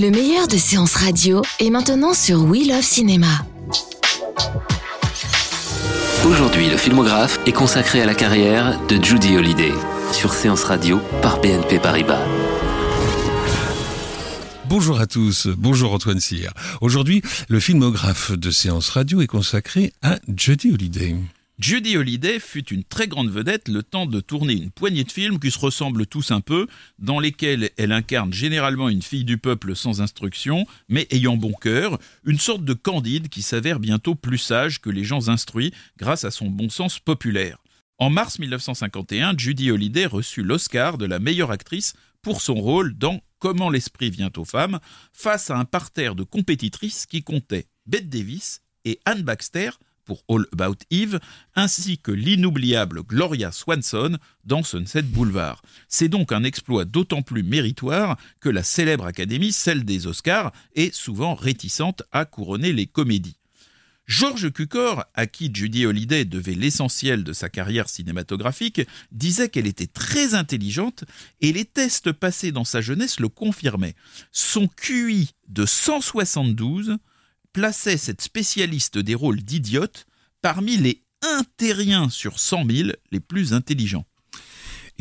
Le meilleur de séances radio est maintenant sur We Love Cinéma. Aujourd'hui, le filmographe est consacré à la carrière de Judy Holliday sur Séance Radio par BNP Paribas. Bonjour à tous, bonjour Antoine Cyr. Aujourd'hui, le filmographe de séance radio est consacré à Judy Holliday. Judy Holliday fut une très grande vedette le temps de tourner une poignée de films qui se ressemblent tous un peu, dans lesquels elle incarne généralement une fille du peuple sans instruction, mais ayant bon cœur, une sorte de candide qui s'avère bientôt plus sage que les gens instruits grâce à son bon sens populaire. En mars 1951, Judy Holliday reçut l'Oscar de la meilleure actrice pour son rôle dans Comment l'esprit vient aux femmes, face à un parterre de compétitrices qui comptait Bette Davis et Anne Baxter, pour All About Eve, ainsi que l'inoubliable Gloria Swanson dans Sunset Boulevard. C'est donc un exploit d'autant plus méritoire que la célèbre académie, celle des Oscars, est souvent réticente à couronner les comédies. George Cukor, à qui Judy Holliday devait l'essentiel de sa carrière cinématographique, disait qu'elle était très intelligente et les tests passés dans sa jeunesse le confirmaient. Son QI de 172 plaçait cette spécialiste des rôles d'idiote parmi les 1 terriens sur 100 000 les plus intelligents.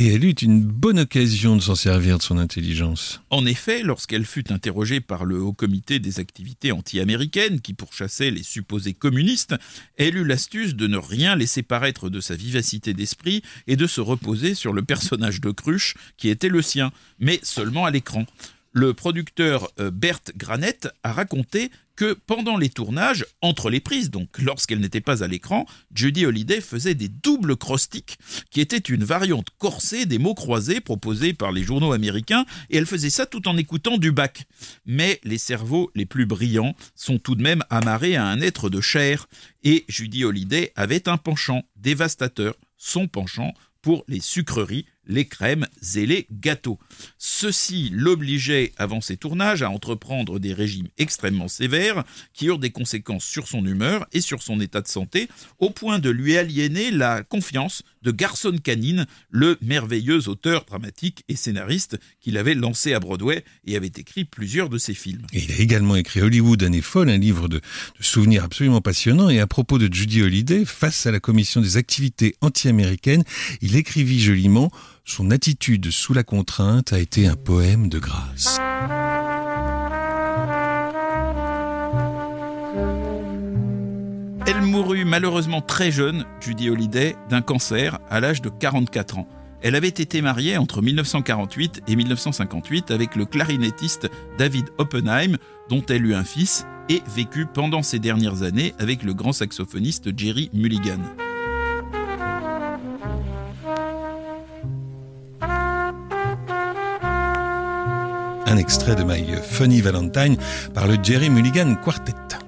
Et elle eut une bonne occasion de s'en servir de son intelligence. En effet, lorsqu'elle fut interrogée par le Haut Comité des activités anti-américaines qui pourchassait les supposés communistes, elle eut l'astuce de ne rien laisser paraître de sa vivacité d'esprit et de se reposer sur le personnage de Cruche qui était le sien, mais seulement à l'écran. Le producteur euh, Bert Granett a raconté que pendant les tournages, entre les prises, donc lorsqu'elle n'était pas à l'écran, Judy Holliday faisait des doubles crostiques, qui étaient une variante corsée des mots croisés proposés par les journaux américains, et elle faisait ça tout en écoutant du bac. Mais les cerveaux les plus brillants sont tout de même amarrés à un être de chair, et Judy Holliday avait un penchant dévastateur, son penchant pour les sucreries, les crèmes et les gâteaux. Ceci l'obligeait, avant ses tournages, à entreprendre des régimes extrêmement sévères qui eurent des conséquences sur son humeur et sur son état de santé, au point de lui aliéner la confiance de Garson Canine, le merveilleux auteur dramatique et scénariste qu'il avait lancé à Broadway et avait écrit plusieurs de ses films. Il a également écrit Hollywood, année folle, un livre de, de souvenirs absolument passionnant. Et à propos de Judy Holliday, face à la commission des activités anti-américaines, il écrivit joliment son attitude sous la contrainte a été un poème de grâce. Elle mourut malheureusement très jeune, Judy Holliday, d'un cancer à l'âge de 44 ans. Elle avait été mariée entre 1948 et 1958 avec le clarinettiste David Oppenheim, dont elle eut un fils, et vécut pendant ces dernières années avec le grand saxophoniste Jerry Mulligan. Un extrait de My Funny Valentine par le Jerry Mulligan Quartet.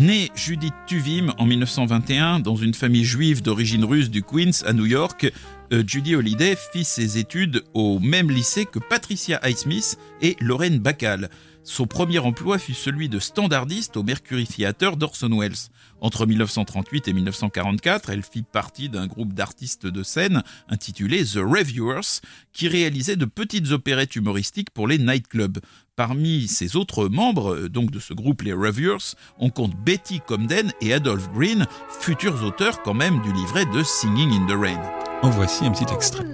Née Judith Tuvim en 1921 dans une famille juive d'origine russe du Queens à New York, euh, Judy Holliday fit ses études au même lycée que Patricia Highsmith et Lorraine Bacall. Son premier emploi fut celui de standardiste au Mercury Theatre d'Orson Welles. Entre 1938 et 1944, elle fit partie d'un groupe d'artistes de scène intitulé The Reviewers, qui réalisait de petites opérettes humoristiques pour les nightclubs. Parmi ses autres membres, euh, donc de ce groupe les Reviewers, on compte Betty Comden et Adolph Green, futurs auteurs quand même du livret de Singing in the Rain. En voici un petit extrait.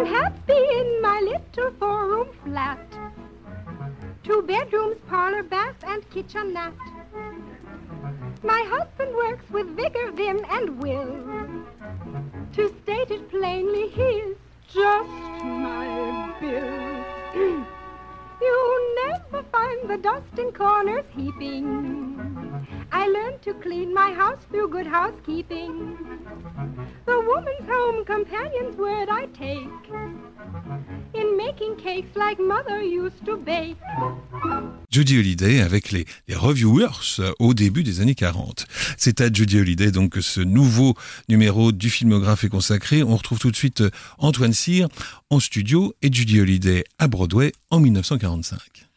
I'm happy in my little four-room flat. Two bedrooms, parlor, bath, and kitchenette. My husband works with vigor, vim, and will. To state it plainly, he is just my bill. you never find the dust in corners heaping. I learned to clean my house through good housekeeping. The boon companions would I take in making cakes like mother used to bake. Judy Holliday avec les, les reviewers euh, au début des années 40. C'est à Judy Holliday donc que ce nouveau numéro du filmographe est consacré. On retrouve tout de suite euh, Antoine Cyr en studio et Judy Holliday à Broadway en 1945.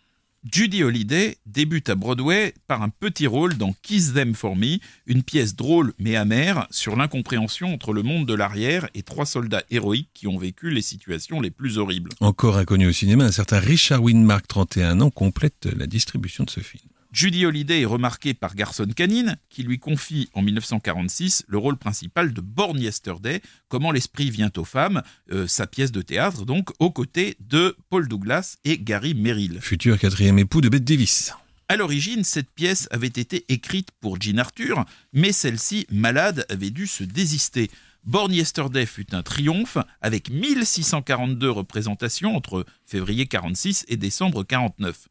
Judy Holliday débute à Broadway par un petit rôle dans Kiss Them For Me, une pièce drôle mais amère sur l'incompréhension entre le monde de l'arrière et trois soldats héroïques qui ont vécu les situations les plus horribles. Encore inconnu au cinéma, un certain Richard Winmark, 31 ans, complète la distribution de ce film. Judy Holliday est remarquée par Garson Kanin, qui lui confie en 1946 le rôle principal de Born Yesterday, Comment l'esprit vient aux femmes, euh, sa pièce de théâtre donc, aux côtés de Paul Douglas et Gary Merrill. Futur quatrième époux de Bette Davis. À l'origine, cette pièce avait été écrite pour Jean Arthur, mais celle-ci, malade, avait dû se désister. Born Yesterday fut un triomphe avec 1642 représentations entre février 46 et décembre 49.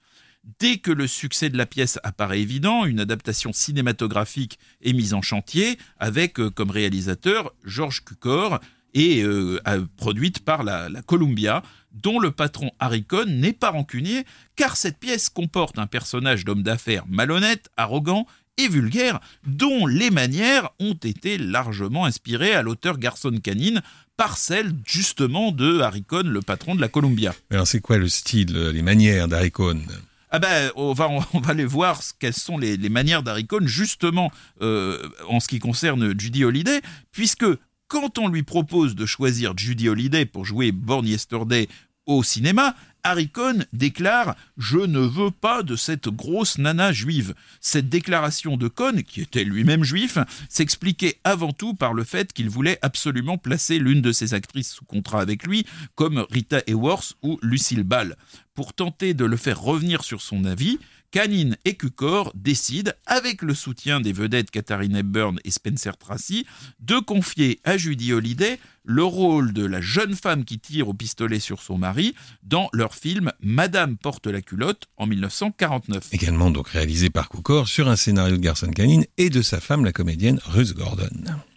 Dès que le succès de la pièce apparaît évident, une adaptation cinématographique est mise en chantier avec euh, comme réalisateur George Cukor et euh, euh, produite par la, Columbia, dont le patron Harry Cohn n'est pas rancunier, car cette pièce comporte un personnage d'homme d'affaires malhonnête, arrogant et vulgaire, dont les manières ont été largement inspirées à l'auteur Garson Canine par celle justement de Harry Cohn, le patron de la Columbia. Alors c'est quoi le style, les manières d'Harry ah ben, on va, aller voir quelles sont les, manières d'Harry justement, euh, en ce qui concerne Judy Holliday, puisque quand on lui propose de choisir Judy Holliday pour jouer Born Yesterday au cinéma, Harry Cohn déclare Je ne veux pas de cette grosse nana juive. Cette déclaration de Cohn, qui était lui-même juif, s'expliquait avant tout par le fait qu'il voulait absolument placer l'une de ses actrices sous contrat avec lui, comme Rita Hayworth ou Lucille Ball. Pour tenter de le faire revenir sur son avis, Canine et Cukor décident, avec le soutien des vedettes Katharine Hepburn et Spencer Tracy, de confier à Judy Holliday le rôle de la jeune femme qui tire au pistolet sur son mari dans leur film Madame porte la culotte en 1949. Également donc réalisé par Cukor sur un scénario de Garson Canine et de sa femme la comédienne Ruth Gordon.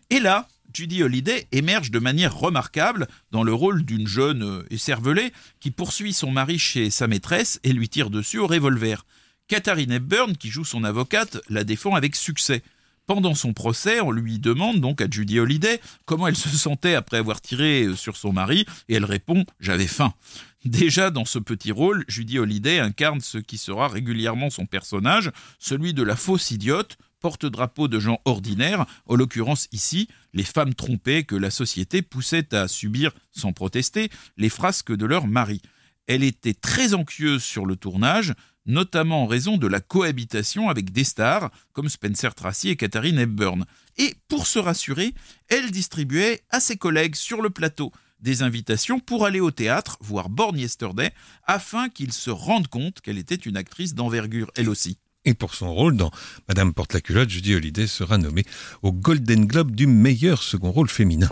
Et là, Judy Holliday émerge de manière remarquable dans le rôle d'une jeune euh, écervelée qui poursuit son mari chez sa maîtresse et lui tire dessus au revolver. Katharine Hepburn, qui joue son avocate, la défend avec succès. Pendant son procès, on lui demande donc à Judy Holliday comment elle se sentait après avoir tiré euh, sur son mari, et elle répond J'avais faim. Déjà dans ce petit rôle, Judy Holliday incarne ce qui sera régulièrement son personnage, celui de la fausse idiote, porte-drapeau de gens ordinaires, en l'occurrence ici, les femmes trompées que la société poussait à subir, sans protester, les frasques de leur mari. Elle était très anxieuse sur le tournage, notamment en raison de la cohabitation avec des stars comme Spencer Tracy et Katharine Hepburn. Et pour se rassurer, elle distribuait à ses collègues sur le plateau des invitations pour aller au théâtre voir Born Yesterday afin qu'ils se rendent compte qu'elle était une actrice d'envergure elle aussi. Et pour son rôle dans Madame porte la culotte, Judy Holliday sera nommée au Golden Globe du meilleur second rôle féminin.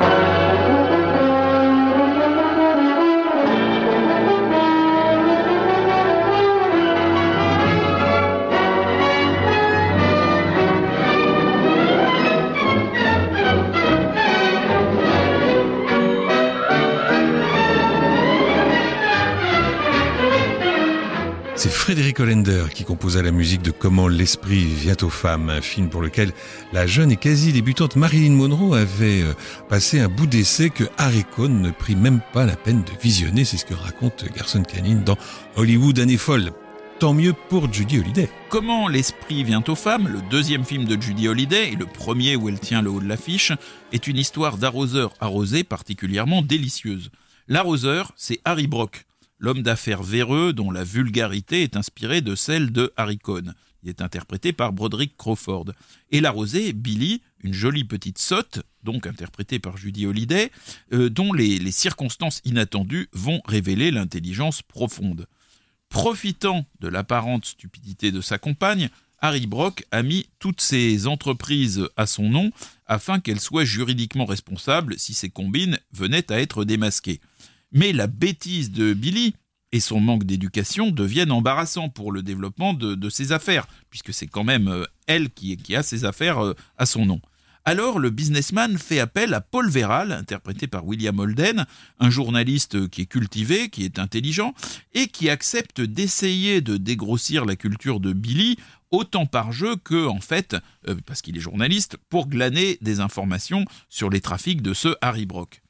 C'est Frédéric Hollander qui composa la musique de Comment l'esprit vient aux femmes, un film pour lequel la jeune et quasi débutante Marilyn Monroe avait euh, passé un bout d'essai que Harry Cohn ne prit même pas la peine de visionner. C'est ce que raconte Garson Canine dans Hollywood année folle. Tant mieux pour Judy Holliday. Comment l'esprit vient aux femmes, le deuxième film de Judy Holliday et le premier où elle tient le haut de l'affiche, est une histoire d'arroseur arrosé particulièrement délicieuse. L'arroseur, c'est Harry Brock l'homme d'affaires véreux dont la vulgarité est inspirée de celle de Harry Cohn. Il est interprété par Broderick Crawford. Et la rosée, Billy, une jolie petite sotte, donc interprétée par Judy Holliday, euh, dont les, les circonstances inattendues vont révéler l'intelligence profonde. Profitant de l'apparente stupidité de sa compagne, Harry Brock a mis toutes ses entreprises à son nom afin qu'elles soient juridiquement responsables si ses combines venaient à être démasquées. Mais la bêtise de Billy et son manque d'éducation deviennent embarrassants pour le développement de, ses affaires, puisque c'est quand même euh, elle qui, qui, a ses affaires euh, à son nom. Alors le businessman fait appel à Paul Verral, interprété par William Holden, un journaliste qui est cultivé, qui est intelligent, et qui accepte d'essayer de dégrossir la culture de Billy autant par jeu que, en fait, euh, parce qu'il est journaliste, pour glaner des informations sur les trafics de ce Harry Brock.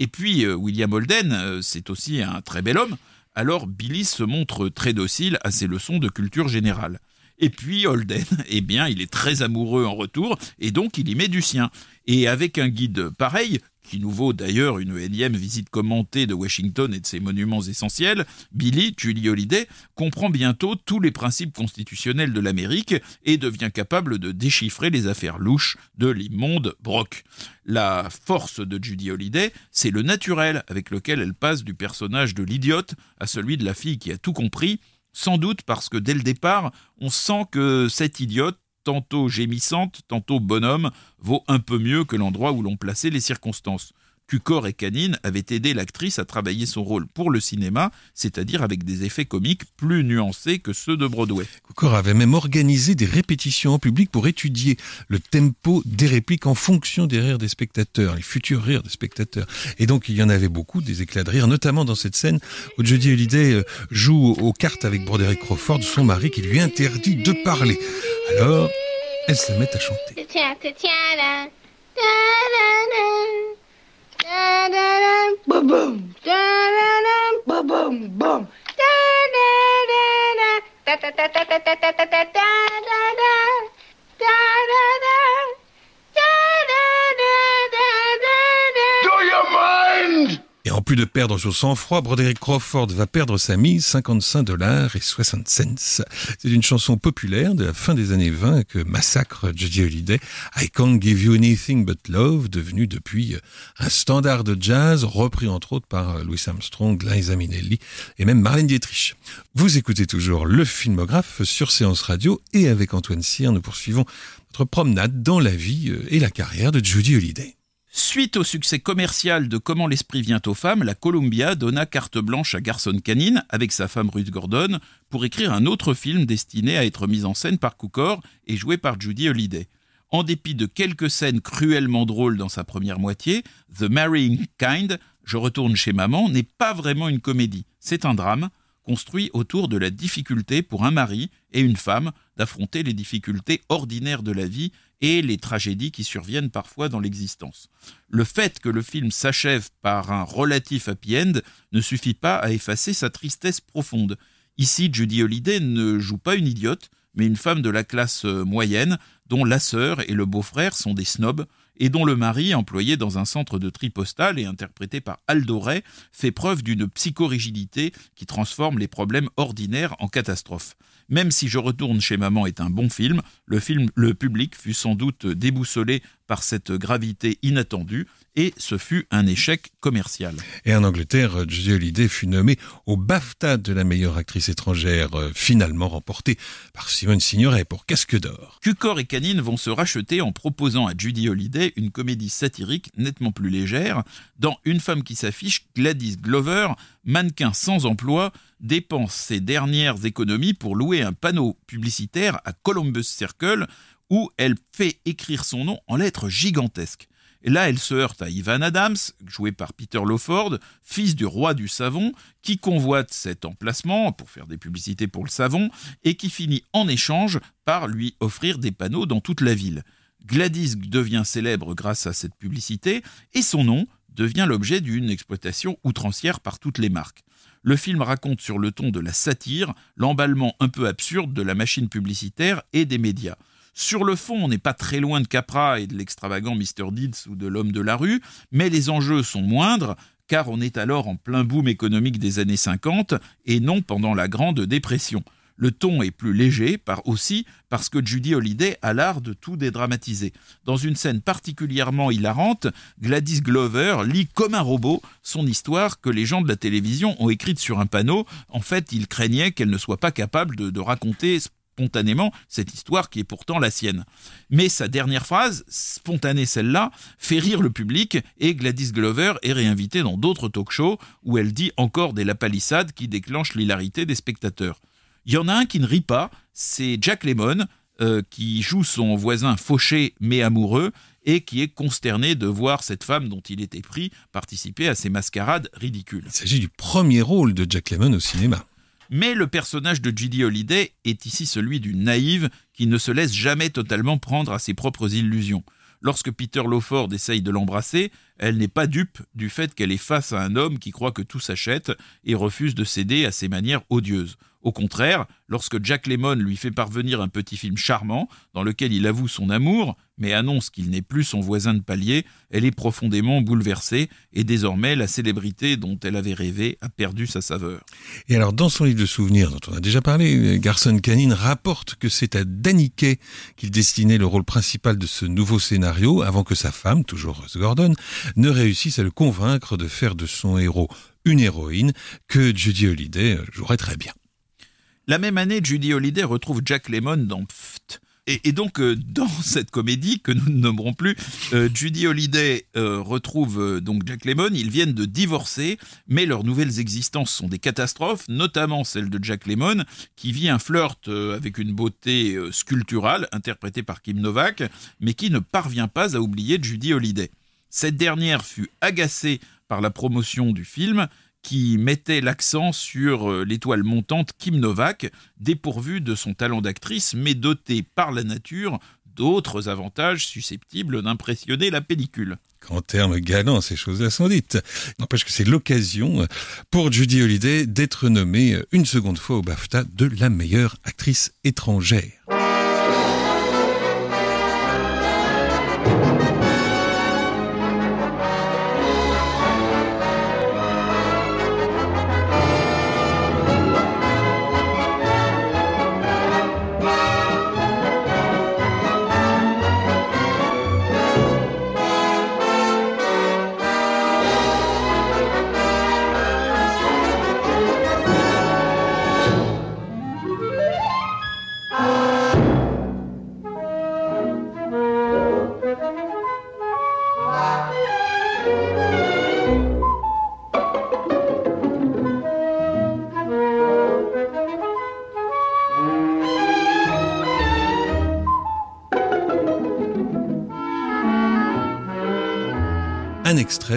Et puis, euh, William Holden, euh, c'est aussi un très bel homme, alors Billy se montre très docile à ses leçons de culture générale. Et puis Holden, eh bien, il est très amoureux en retour, et donc il y met du sien. Et avec un guide pareil, qui nous vaut d'ailleurs une énième visite commentée de Washington et de ses monuments essentiels, Billy, Julie Holiday, comprend bientôt tous les principes constitutionnels de l'Amérique et devient capable de déchiffrer les affaires louches de l'immonde Brock. La force de Judy Holiday, c'est le naturel avec lequel elle passe du personnage de l'idiote à celui de la fille qui a tout compris, sans doute parce que dès le départ, on sent que cette idiote tantôt gémissante, tantôt bonhomme, vaut un peu mieux que l'endroit où l'on plaçait les circonstances. Cucor et Canine avaient aidé l'actrice à travailler son rôle pour le cinéma, c'est-à-dire avec des effets comiques plus nuancés que ceux de Broadway. Cucor avait même organisé des répétitions en public pour étudier le tempo des répliques en fonction des rires des spectateurs, les futurs rires des spectateurs. Et donc il y en avait beaucoup, des éclats de rire, notamment dans cette scène où Jodie Hallyday euh, joue aux cartes avec Broderick Crawford, son mari, qui lui interdit de parler. Alors, elle se met à chanter. Boom, boom. Boom, boom, boom. Da, da, da, da. Da, da, da, da, da, da. Plus de perdre son sang-froid, Broderick Crawford va perdre sa mise, 55 dollars et 60 cents. C'est une chanson populaire de la fin des années 20 que massacre Jodie Holiday, I Can't Give You Anything But Love, devenu depuis un standard de jazz, repris entre autres par Louis Armstrong, Liza Minnelli et même Marlène Dietrich. Vous écoutez toujours le filmographe sur Séance Radio et avec Antoine Cyr, nous poursuivons notre promenade dans la vie et la carrière de Judy Holiday. Suite au succès commercial de Comment l'esprit vient aux femmes, la Columbia donna carte blanche à Garson Canine, avec sa femme Ruth Gordon, pour écrire un autre film destiné à être mis en scène par Cukor et joué par Judy Holliday. En dépit de quelques scènes cruellement drôles dans sa première moitié, The Marrying Kind, Je retourne chez maman, n'est pas vraiment une comédie. C'est un drame, construit autour de la difficulté pour un mari et une femme d'affronter les difficultés ordinaires de la vie et les tragédies qui surviennent parfois dans l'existence. Le fait que le film s'achève par un relatif happy end ne suffit pas à effacer sa tristesse profonde. Ici, Judy Holliday ne joue pas une idiote, mais une femme de la classe moyenne, dont la sœur et le beau-frère sont des snobs, et dont le mari, employé dans un centre de tri postal et interprété par Aldo Ray, fait preuve d'une psychorigidité qui transforme les problèmes ordinaires en catastrophes. Même si Je retourne chez maman est un bon film, le film le public fut sans doute déboussolé par cette gravité inattendue et ce fut un échec commercial. Et en Angleterre, Judy Holliday fut nommée au BAFTA de la meilleure actrice étrangère, euh, finalement remportée par Simone Signoret pour Casque d'or. Cucor et Vont se racheter en proposant à Judy Holliday une comédie satirique nettement plus légère. Dans Une femme qui s'affiche, Gladys Glover, mannequin sans emploi, dépense ses dernières économies pour louer un panneau publicitaire à Columbus Circle où elle fait écrire son nom en lettres gigantesques. Là, elle se heurte à Ivan Adams, joué par Peter Lawford, fils du roi du savon, qui convoite cet emplacement pour faire des publicités pour le savon et qui finit en échange par lui offrir des panneaux dans toute la ville. Gladys devient célèbre grâce à cette publicité et son nom devient l'objet d'une exploitation outrancière par toutes les marques. Le film raconte sur le ton de la satire l'emballement un peu absurde de la machine publicitaire et des médias. Sur le fond, on n'est pas très loin de Capra et de l'extravagant Mr. Deeds ou de l'homme de la rue, mais les enjeux sont moindres, car on est alors en plein boom économique des années 50 et non pendant la Grande Dépression. Le ton est plus léger, par aussi parce que Judy Holliday a l'art de tout dédramatiser. Dans une scène particulièrement hilarante, Gladys Glover lit comme un robot son histoire que les gens de la télévision ont écrite sur un panneau. En fait, ils craignaient qu'elle ne soit pas capable de, de raconter spontanément cette histoire qui est pourtant la sienne. Mais sa dernière phrase, spontanée celle-là, fait rire le public et Gladys Glover est réinvitée dans d'autres talk-shows où elle dit encore des lapalissades qui déclenchent l'hilarité des spectateurs. Il y en a un qui ne rit pas, c'est Jack Lemmon, euh, qui joue son voisin fauché mais amoureux et qui est consterné de voir cette femme dont il était pris participer à ces mascarades ridicules. Il s'agit du premier rôle de Jack Lemmon au cinéma. Mais le personnage de Judy Holliday est ici celui d'une naïve qui ne se laisse jamais totalement prendre à ses propres illusions. Lorsque Peter Lawford essaye de l'embrasser, elle n'est pas dupe du fait qu'elle est face à un homme qui croit que tout s'achète et refuse de céder à ses manières odieuses. Au contraire, lorsque Jack Lemmon lui fait parvenir un petit film charmant, dans lequel il avoue son amour, mais annonce qu'il n'est plus son voisin de palier, elle est profondément bouleversée, et désormais la célébrité dont elle avait rêvé a perdu sa saveur. Et alors, dans son livre de souvenirs dont on a déjà parlé, Garson Canine rapporte que c'est à Danny Kaye qu'il destinait le rôle principal de ce nouveau scénario, avant que sa femme, toujours Rose Gordon, ne réussisse à le convaincre de faire de son héros une héroïne que Judy Holliday jouerait très bien. La même année, Judy Holliday retrouve Jack Lemmon dans Pft. Et, donc, euh, dans cette comédie que nous ne nommerons plus, euh, Judy Holliday euh, retrouve donc Jack Lemmon. Ils viennent de divorcer, mais leurs nouvelles existences sont des catastrophes, notamment celle de Jack Lemmon, qui vit un flirt avec une beauté sculpturale, interprétée par Kim Novak, mais qui ne parvient pas à oublier Judy Holliday. Cette dernière fut agacée par la promotion du film qui mettait l'accent sur euh, l'étoile montante Kim Novak, dépourvue de son talent d'actrice, mais dotée par la nature d'autres avantages susceptibles d'impressionner la pellicule. En termes galants, ces choses-là sont dites. N'empêche que c'est l'occasion pour Judy Holliday d'être nommée une seconde fois au BAFTA de la meilleure actrice étrangère.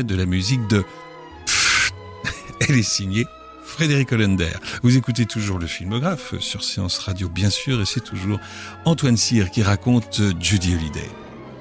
De la musique de... Elle est signée Frédéric Hollander. Vous écoutez toujours le filmographe sur Séance Radio, bien sûr, et c'est toujours Antoine Cyr qui raconte Judy Holliday.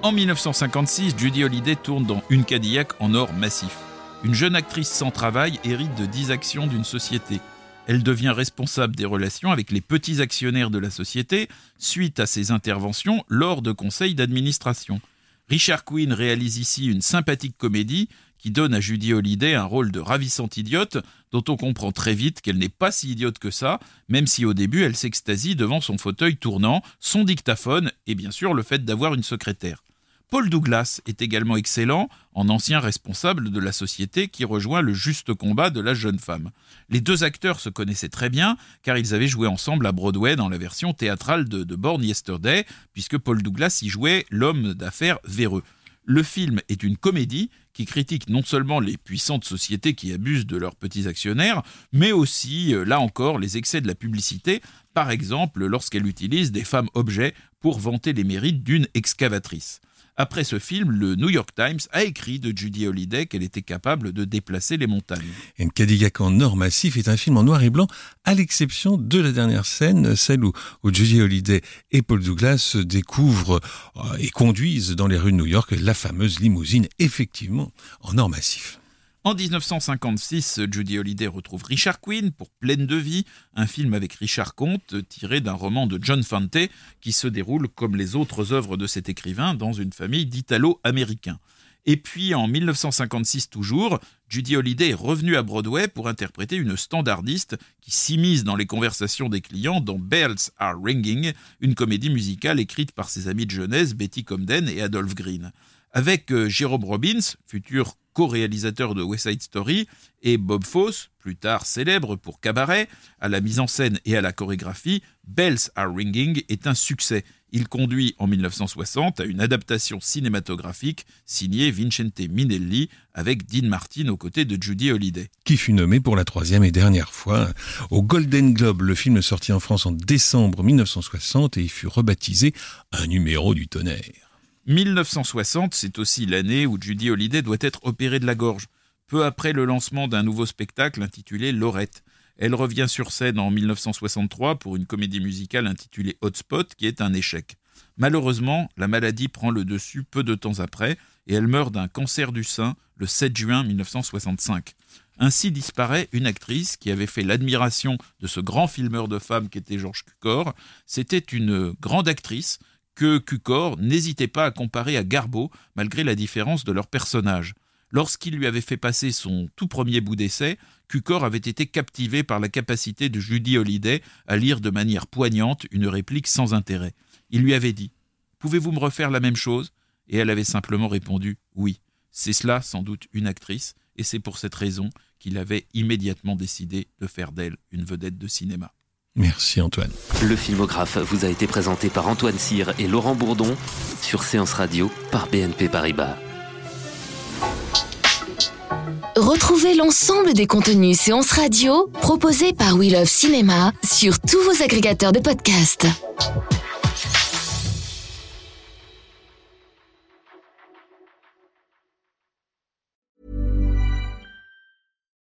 En 1956, Judy Holliday tourne dans Une Cadillac en or massif. Une jeune actrice sans travail hérite de 10 actions d'une société. Elle devient responsable des relations avec les petits actionnaires de la société suite à ses interventions lors de conseils d'administration. Richard Quinn réalise ici une sympathique comédie qui donne à Judy Holliday un rôle de ravissante idiote dont on comprend très vite qu'elle n'est pas si idiote que ça, même si au début elle s'extasie devant son fauteuil tournant, son dictaphone et bien sûr le fait d'avoir une secrétaire. Paul Douglas est également excellent en ancien responsable de la société qui rejoint le juste combat de la jeune femme. Les deux acteurs se connaissaient très bien car ils avaient joué ensemble à Broadway dans la version théâtrale de, de Born Yesterday puisque Paul Douglas y jouait l'homme d'affaires véreux. Le film est une comédie qui critique non seulement les puissantes sociétés qui abusent de leurs petits actionnaires, mais aussi, euh, là encore, les excès de la publicité, par exemple lorsqu'elle utilise des femmes objets pour vanter les mérites d'une excavatrice. Après ce film, le New York Times a écrit de Judy Holliday qu'elle était capable de déplacer les montagnes. Un Cadillac en or massif est un film en noir et blanc, à l'exception de la dernière scène, celle où, Judy Holliday et Paul Douglas découvrent euh, et conduisent dans les rues de New York la fameuse limousine, effectivement, en or massif. En 1956, Judy Holliday retrouve Richard Quinn pour Pleine de vie, un film avec Richard Comte tiré d'un roman de John Fante qui se déroule comme les autres œuvres de cet écrivain dans une famille d'Italo-américains. Et puis en 1956 toujours, Judy Holliday est revenue à Broadway pour interpréter une standardiste qui s'immisce dans les conversations des clients dans Bells Are Ringing, une comédie musicale écrite par ses amis de jeunesse Betty Comden et Adolphe Green. Avec euh, Jérôme Robbins, futur co-réalisateur de West Side Story, et Bob Fosse, plus tard célèbre pour Cabaret, à la mise en scène et à la chorégraphie, Bells Are Ringing est un succès. Il conduit en 1960 à une adaptation cinématographique signée Vincente Minelli avec Dean Martin aux côtés de Judy Holliday. Qui fut nommé pour la troisième et dernière fois au Golden Globe. Le film sorti en France en décembre 1960 et il fut rebaptisé Un numéro du tonnerre. 1960, c'est aussi l'année où Judy Holliday doit être opérée de la gorge, peu après le lancement d'un nouveau spectacle intitulé Lorette. Elle revient sur scène en 1963 pour une comédie musicale intitulée Hotspot, qui est un échec. Malheureusement, la maladie prend le dessus peu de temps après et elle meurt d'un cancer du sein le 7 juin 1965. Ainsi disparaît une actrice qui avait fait l'admiration de ce grand filmeur de femmes qu'était Georges Cukor. C'était une grande actrice que Cukor n'hésitait pas à comparer à Garbo, malgré la différence de leurs personnages. Lorsqu'il lui avait fait passer son tout premier bout d'essai, Cukor avait été captivé par la capacité de Judy Holliday à lire de manière poignante une réplique sans intérêt. Il lui avait dit Pouvez-vous me refaire la même chose? Et elle avait simplement répondu Oui. C'est cela, sans doute, une actrice, et c'est pour cette raison qu'il avait immédiatement décidé de faire d'elle une vedette de cinéma. Merci Antoine. Le filmographe vous a été présenté par Antoine Cyr et Laurent Bourdon sur Séance Radio par BNP Paribas. Retrouvez l'ensemble des contenus séances radio proposés par We Love Cinéma sur tous vos agrégateurs de podcasts.